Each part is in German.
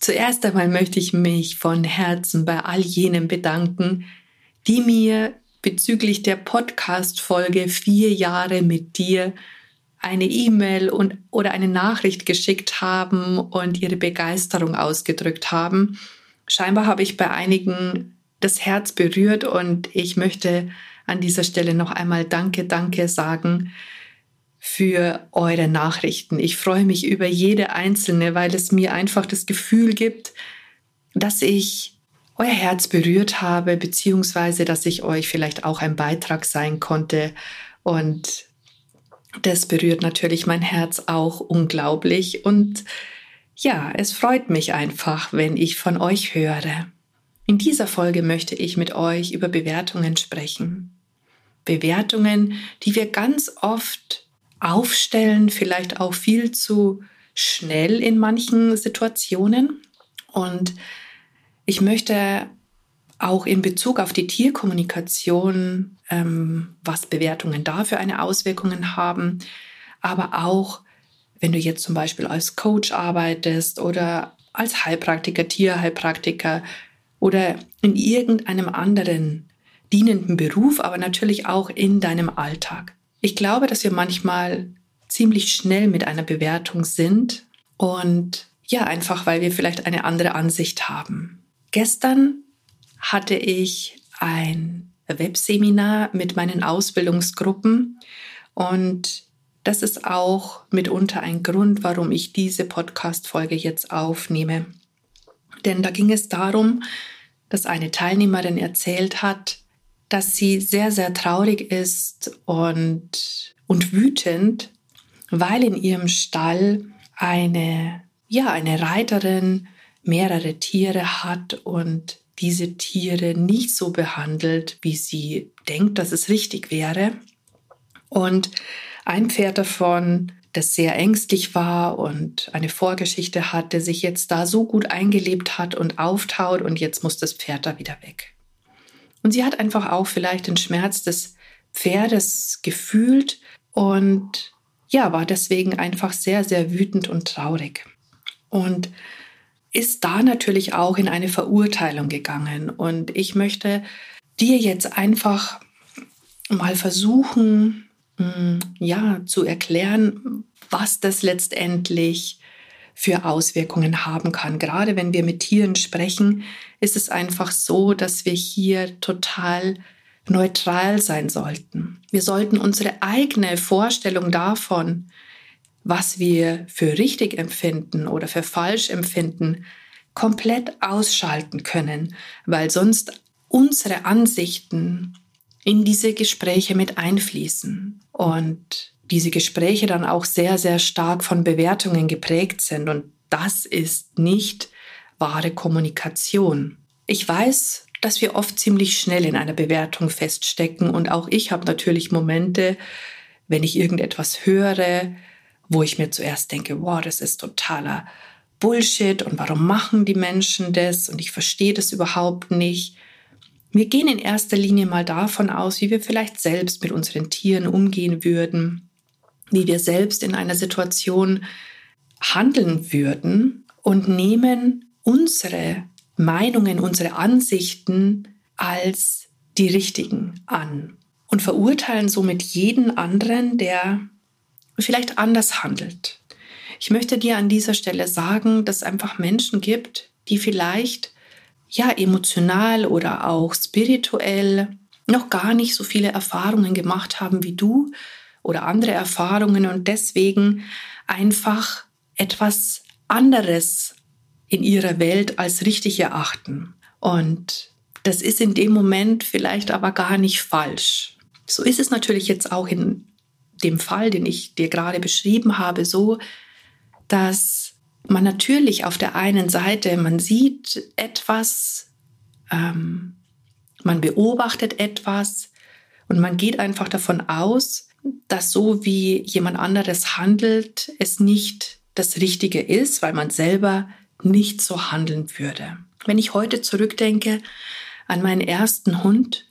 Zuerst einmal möchte ich mich von Herzen bei all jenen bedanken, die mir bezüglich der Podcast-Folge vier Jahre mit dir eine E-Mail und oder eine Nachricht geschickt haben und ihre Begeisterung ausgedrückt haben. Scheinbar habe ich bei einigen das Herz berührt und ich möchte an dieser Stelle noch einmal Danke, Danke sagen für eure Nachrichten. Ich freue mich über jede einzelne, weil es mir einfach das Gefühl gibt, dass ich euer Herz berührt habe, beziehungsweise dass ich euch vielleicht auch ein Beitrag sein konnte. Und das berührt natürlich mein Herz auch unglaublich. Und ja, es freut mich einfach, wenn ich von euch höre. In dieser Folge möchte ich mit euch über Bewertungen sprechen. Bewertungen, die wir ganz oft aufstellen, vielleicht auch viel zu schnell in manchen Situationen. Und ich möchte auch in Bezug auf die Tierkommunikation, ähm, was Bewertungen da für eine Auswirkungen haben, aber auch wenn du jetzt zum Beispiel als Coach arbeitest oder als Heilpraktiker, Tierheilpraktiker oder in irgendeinem anderen dienenden Beruf, aber natürlich auch in deinem Alltag. Ich glaube, dass wir manchmal ziemlich schnell mit einer Bewertung sind und ja, einfach weil wir vielleicht eine andere Ansicht haben. Gestern hatte ich ein Webseminar mit meinen Ausbildungsgruppen und das ist auch mitunter ein Grund, warum ich diese Podcast-Folge jetzt aufnehme. Denn da ging es darum, dass eine Teilnehmerin erzählt hat, dass sie sehr, sehr traurig ist und, und wütend, weil in ihrem Stall eine, ja, eine Reiterin mehrere Tiere hat und diese Tiere nicht so behandelt, wie sie denkt, dass es richtig wäre. Und ein Pferd davon, das sehr ängstlich war und eine Vorgeschichte hatte, sich jetzt da so gut eingelebt hat und auftaut und jetzt muss das Pferd da wieder weg. Und sie hat einfach auch vielleicht den Schmerz des Pferdes gefühlt und ja, war deswegen einfach sehr, sehr wütend und traurig. Und ist da natürlich auch in eine Verurteilung gegangen. Und ich möchte dir jetzt einfach mal versuchen, hm, ja, zu erklären, was das letztendlich für Auswirkungen haben kann. Gerade wenn wir mit Tieren sprechen, ist es einfach so, dass wir hier total neutral sein sollten. Wir sollten unsere eigene Vorstellung davon, was wir für richtig empfinden oder für falsch empfinden, komplett ausschalten können, weil sonst unsere Ansichten in diese Gespräche mit einfließen. Und diese Gespräche dann auch sehr, sehr stark von Bewertungen geprägt sind. Und das ist nicht wahre Kommunikation. Ich weiß, dass wir oft ziemlich schnell in einer Bewertung feststecken. Und auch ich habe natürlich Momente, wenn ich irgendetwas höre, wo ich mir zuerst denke, wow, das ist totaler Bullshit und warum machen die Menschen das und ich verstehe das überhaupt nicht. Wir gehen in erster Linie mal davon aus, wie wir vielleicht selbst mit unseren Tieren umgehen würden wie wir selbst in einer Situation handeln würden und nehmen unsere Meinungen, unsere Ansichten als die richtigen an und verurteilen somit jeden anderen, der vielleicht anders handelt. Ich möchte dir an dieser Stelle sagen, dass es einfach Menschen gibt, die vielleicht ja emotional oder auch spirituell noch gar nicht so viele Erfahrungen gemacht haben wie du, oder andere Erfahrungen und deswegen einfach etwas anderes in ihrer Welt als richtig erachten. Und das ist in dem Moment vielleicht aber gar nicht falsch. So ist es natürlich jetzt auch in dem Fall, den ich dir gerade beschrieben habe, so, dass man natürlich auf der einen Seite, man sieht etwas, ähm, man beobachtet etwas und man geht einfach davon aus, dass so wie jemand anderes handelt, es nicht das Richtige ist, weil man selber nicht so handeln würde. Wenn ich heute zurückdenke an meinen ersten Hund,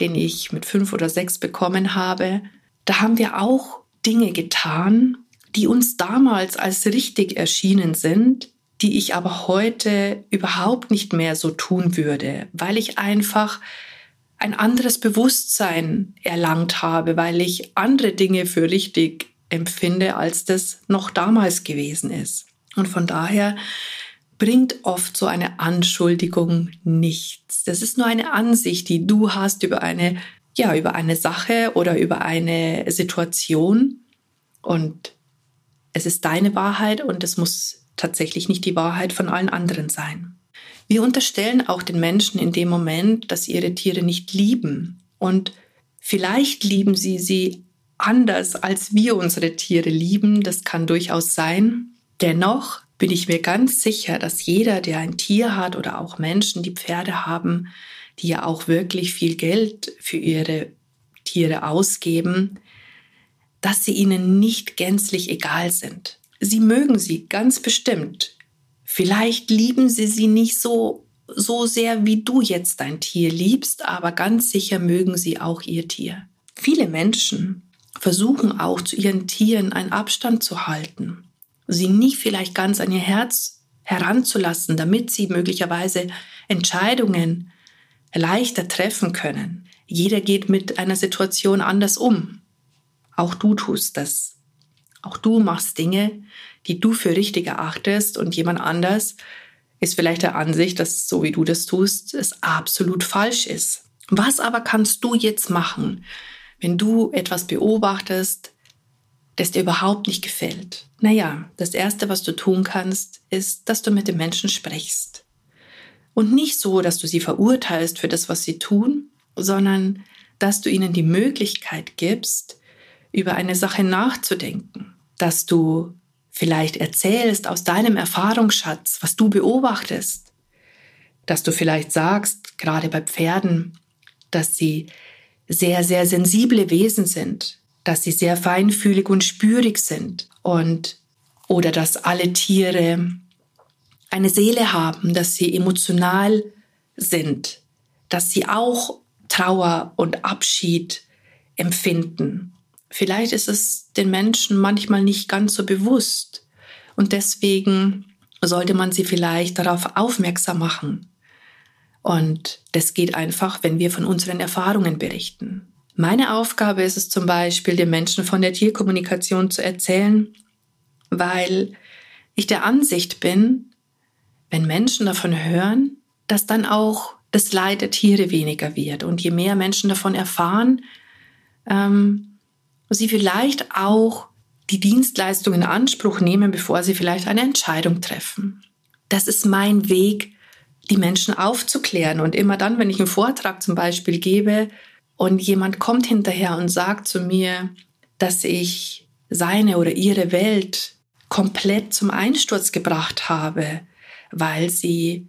den ich mit fünf oder sechs bekommen habe, da haben wir auch Dinge getan, die uns damals als richtig erschienen sind, die ich aber heute überhaupt nicht mehr so tun würde, weil ich einfach ein anderes Bewusstsein erlangt habe, weil ich andere Dinge für richtig empfinde, als das noch damals gewesen ist. Und von daher bringt oft so eine Anschuldigung nichts. Das ist nur eine Ansicht, die du hast über eine, ja, über eine Sache oder über eine Situation. Und es ist deine Wahrheit und es muss tatsächlich nicht die Wahrheit von allen anderen sein. Wir unterstellen auch den Menschen in dem Moment, dass sie ihre Tiere nicht lieben. Und vielleicht lieben sie sie anders, als wir unsere Tiere lieben. Das kann durchaus sein. Dennoch bin ich mir ganz sicher, dass jeder, der ein Tier hat oder auch Menschen, die Pferde haben, die ja auch wirklich viel Geld für ihre Tiere ausgeben, dass sie ihnen nicht gänzlich egal sind. Sie mögen sie ganz bestimmt. Vielleicht lieben sie sie nicht so so sehr, wie du jetzt dein Tier liebst, aber ganz sicher mögen sie auch ihr Tier. Viele Menschen versuchen auch zu ihren Tieren einen Abstand zu halten, sie nicht vielleicht ganz an ihr Herz heranzulassen, damit sie möglicherweise Entscheidungen leichter treffen können. Jeder geht mit einer Situation anders um. Auch du tust das. Auch du machst Dinge, die du für richtig erachtest und jemand anders ist vielleicht der Ansicht, dass so wie du das tust, es absolut falsch ist. Was aber kannst du jetzt machen, wenn du etwas beobachtest, das dir überhaupt nicht gefällt? Naja, das Erste, was du tun kannst, ist, dass du mit den Menschen sprichst. Und nicht so, dass du sie verurteilst für das, was sie tun, sondern dass du ihnen die Möglichkeit gibst, über eine Sache nachzudenken, dass du vielleicht erzählst aus deinem Erfahrungsschatz, was du beobachtest, dass du vielleicht sagst, gerade bei Pferden, dass sie sehr, sehr sensible Wesen sind, dass sie sehr feinfühlig und spürig sind und oder dass alle Tiere eine Seele haben, dass sie emotional sind, dass sie auch Trauer und Abschied empfinden Vielleicht ist es den Menschen manchmal nicht ganz so bewusst und deswegen sollte man sie vielleicht darauf aufmerksam machen. Und das geht einfach, wenn wir von unseren Erfahrungen berichten. Meine Aufgabe ist es zum Beispiel, den Menschen von der Tierkommunikation zu erzählen, weil ich der Ansicht bin, wenn Menschen davon hören, dass dann auch das Leid der Tiere weniger wird. Und je mehr Menschen davon erfahren, ähm, sie vielleicht auch die Dienstleistung in Anspruch nehmen, bevor sie vielleicht eine Entscheidung treffen. Das ist mein Weg, die Menschen aufzuklären. Und immer dann, wenn ich einen Vortrag zum Beispiel gebe und jemand kommt hinterher und sagt zu mir, dass ich seine oder ihre Welt komplett zum Einsturz gebracht habe, weil sie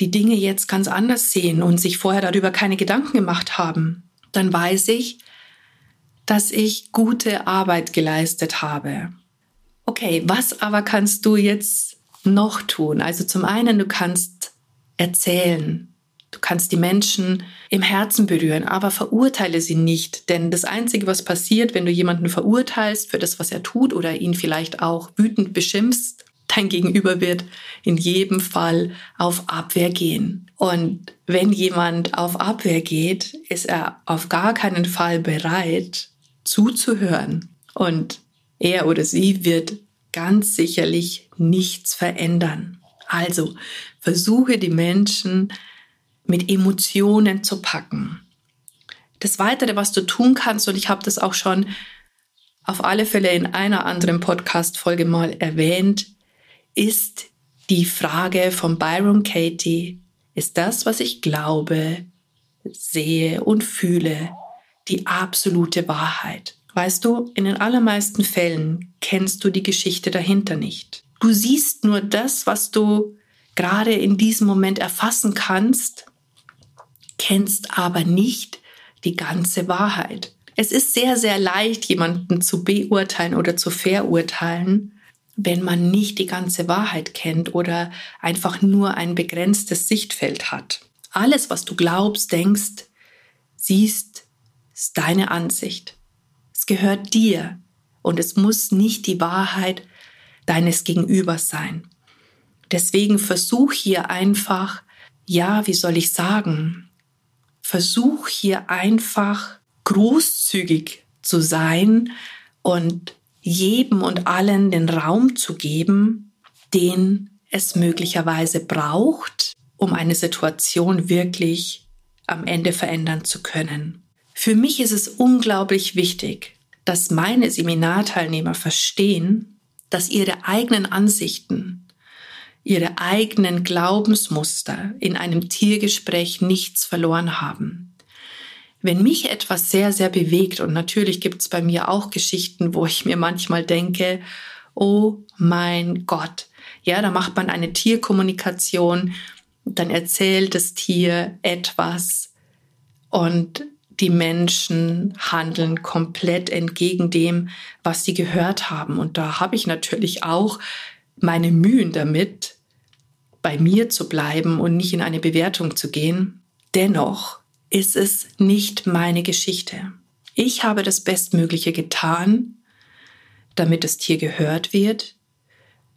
die Dinge jetzt ganz anders sehen und sich vorher darüber keine Gedanken gemacht haben, dann weiß ich, dass ich gute Arbeit geleistet habe. Okay, was aber kannst du jetzt noch tun? Also zum einen, du kannst erzählen. Du kannst die Menschen im Herzen berühren, aber verurteile sie nicht. Denn das Einzige, was passiert, wenn du jemanden verurteilst für das, was er tut oder ihn vielleicht auch wütend beschimpfst, dein Gegenüber wird in jedem Fall auf Abwehr gehen. Und wenn jemand auf Abwehr geht, ist er auf gar keinen Fall bereit, zuzuhören. Und er oder sie wird ganz sicherlich nichts verändern. Also versuche die Menschen mit Emotionen zu packen. Das Weitere, was du tun kannst, und ich habe das auch schon auf alle Fälle in einer anderen Podcast-Folge mal erwähnt, ist die Frage von Byron Katie, ist das, was ich glaube, sehe und fühle, die absolute Wahrheit. Weißt du, in den allermeisten Fällen kennst du die Geschichte dahinter nicht. Du siehst nur das, was du gerade in diesem Moment erfassen kannst, kennst aber nicht die ganze Wahrheit. Es ist sehr, sehr leicht, jemanden zu beurteilen oder zu verurteilen, wenn man nicht die ganze Wahrheit kennt oder einfach nur ein begrenztes Sichtfeld hat. Alles, was du glaubst, denkst, siehst, ist deine Ansicht. Es gehört dir und es muss nicht die Wahrheit deines Gegenübers sein. Deswegen versuch hier einfach, ja, wie soll ich sagen, versuch hier einfach großzügig zu sein und jedem und allen den Raum zu geben, den es möglicherweise braucht, um eine Situation wirklich am Ende verändern zu können. Für mich ist es unglaublich wichtig, dass meine Seminarteilnehmer verstehen, dass ihre eigenen Ansichten, ihre eigenen Glaubensmuster in einem Tiergespräch nichts verloren haben. Wenn mich etwas sehr, sehr bewegt, und natürlich gibt es bei mir auch Geschichten, wo ich mir manchmal denke, oh mein Gott, ja, da macht man eine Tierkommunikation, dann erzählt das Tier etwas und die Menschen handeln komplett entgegen dem, was sie gehört haben. Und da habe ich natürlich auch meine Mühen damit, bei mir zu bleiben und nicht in eine Bewertung zu gehen. Dennoch ist es nicht meine Geschichte. Ich habe das Bestmögliche getan, damit das Tier gehört wird,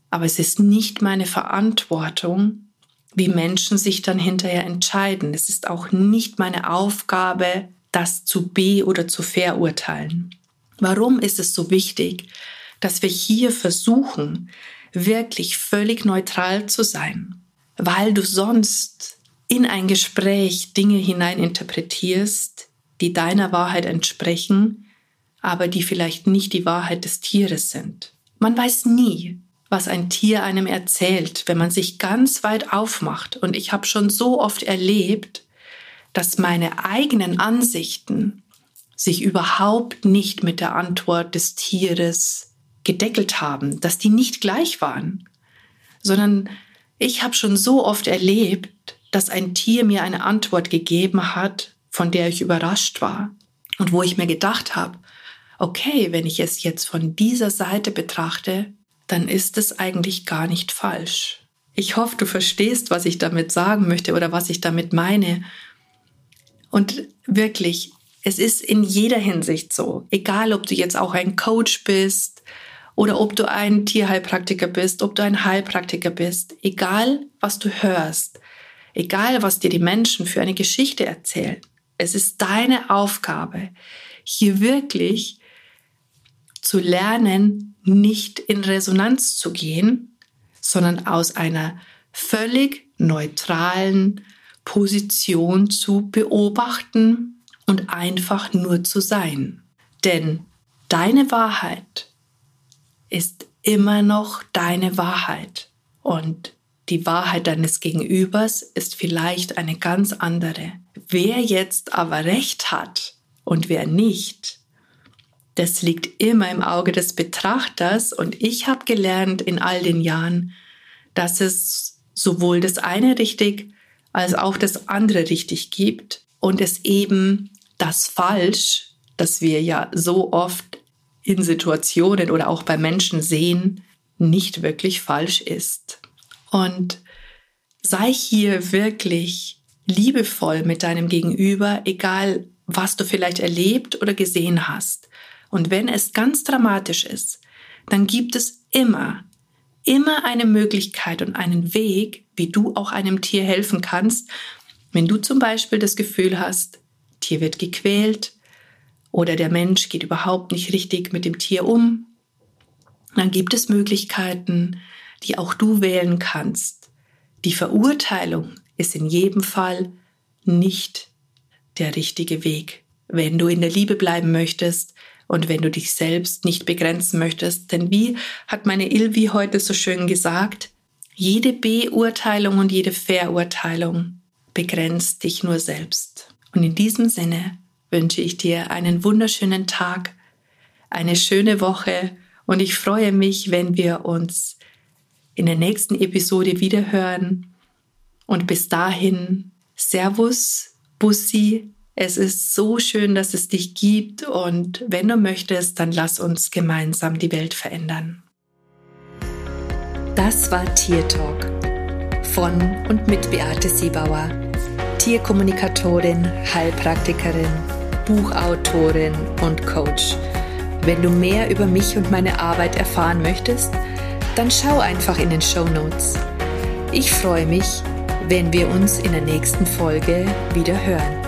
aber es ist nicht meine Verantwortung, wie Menschen sich dann hinterher entscheiden. Es ist auch nicht meine Aufgabe, das zu be- oder zu verurteilen. Warum ist es so wichtig, dass wir hier versuchen, wirklich völlig neutral zu sein? Weil du sonst in ein Gespräch Dinge hineininterpretierst, die deiner Wahrheit entsprechen, aber die vielleicht nicht die Wahrheit des Tieres sind. Man weiß nie, was ein Tier einem erzählt, wenn man sich ganz weit aufmacht. Und ich habe schon so oft erlebt, dass meine eigenen Ansichten sich überhaupt nicht mit der Antwort des Tieres gedeckelt haben, dass die nicht gleich waren, sondern ich habe schon so oft erlebt, dass ein Tier mir eine Antwort gegeben hat, von der ich überrascht war und wo ich mir gedacht habe, okay, wenn ich es jetzt von dieser Seite betrachte, dann ist es eigentlich gar nicht falsch. Ich hoffe, du verstehst, was ich damit sagen möchte oder was ich damit meine. Und wirklich, es ist in jeder Hinsicht so, egal ob du jetzt auch ein Coach bist oder ob du ein Tierheilpraktiker bist, ob du ein Heilpraktiker bist, egal was du hörst, egal was dir die Menschen für eine Geschichte erzählen, es ist deine Aufgabe, hier wirklich zu lernen, nicht in Resonanz zu gehen, sondern aus einer völlig neutralen, Position zu beobachten und einfach nur zu sein. Denn deine Wahrheit ist immer noch deine Wahrheit und die Wahrheit deines Gegenübers ist vielleicht eine ganz andere. Wer jetzt aber recht hat und wer nicht, das liegt immer im Auge des Betrachters und ich habe gelernt in all den Jahren, dass es sowohl das eine richtig als auch das andere richtig gibt und es eben das Falsch, das wir ja so oft in Situationen oder auch bei Menschen sehen, nicht wirklich falsch ist. Und sei hier wirklich liebevoll mit deinem Gegenüber, egal was du vielleicht erlebt oder gesehen hast. Und wenn es ganz dramatisch ist, dann gibt es immer immer eine Möglichkeit und einen Weg, wie du auch einem Tier helfen kannst, wenn du zum Beispiel das Gefühl hast, Tier wird gequält oder der Mensch geht überhaupt nicht richtig mit dem Tier um, dann gibt es Möglichkeiten, die auch du wählen kannst. Die Verurteilung ist in jedem Fall nicht der richtige Weg. Wenn du in der Liebe bleiben möchtest, und wenn du dich selbst nicht begrenzen möchtest. Denn wie hat meine Ilvi heute so schön gesagt, jede Beurteilung und jede Verurteilung begrenzt dich nur selbst. Und in diesem Sinne wünsche ich dir einen wunderschönen Tag, eine schöne Woche und ich freue mich, wenn wir uns in der nächsten Episode wiederhören. Und bis dahin, Servus, Bussi. Es ist so schön, dass es dich gibt. Und wenn du möchtest, dann lass uns gemeinsam die Welt verändern. Das war Tier Talk von und mit Beate Siebauer, Tierkommunikatorin, Heilpraktikerin, Buchautorin und Coach. Wenn du mehr über mich und meine Arbeit erfahren möchtest, dann schau einfach in den Show Notes. Ich freue mich, wenn wir uns in der nächsten Folge wieder hören.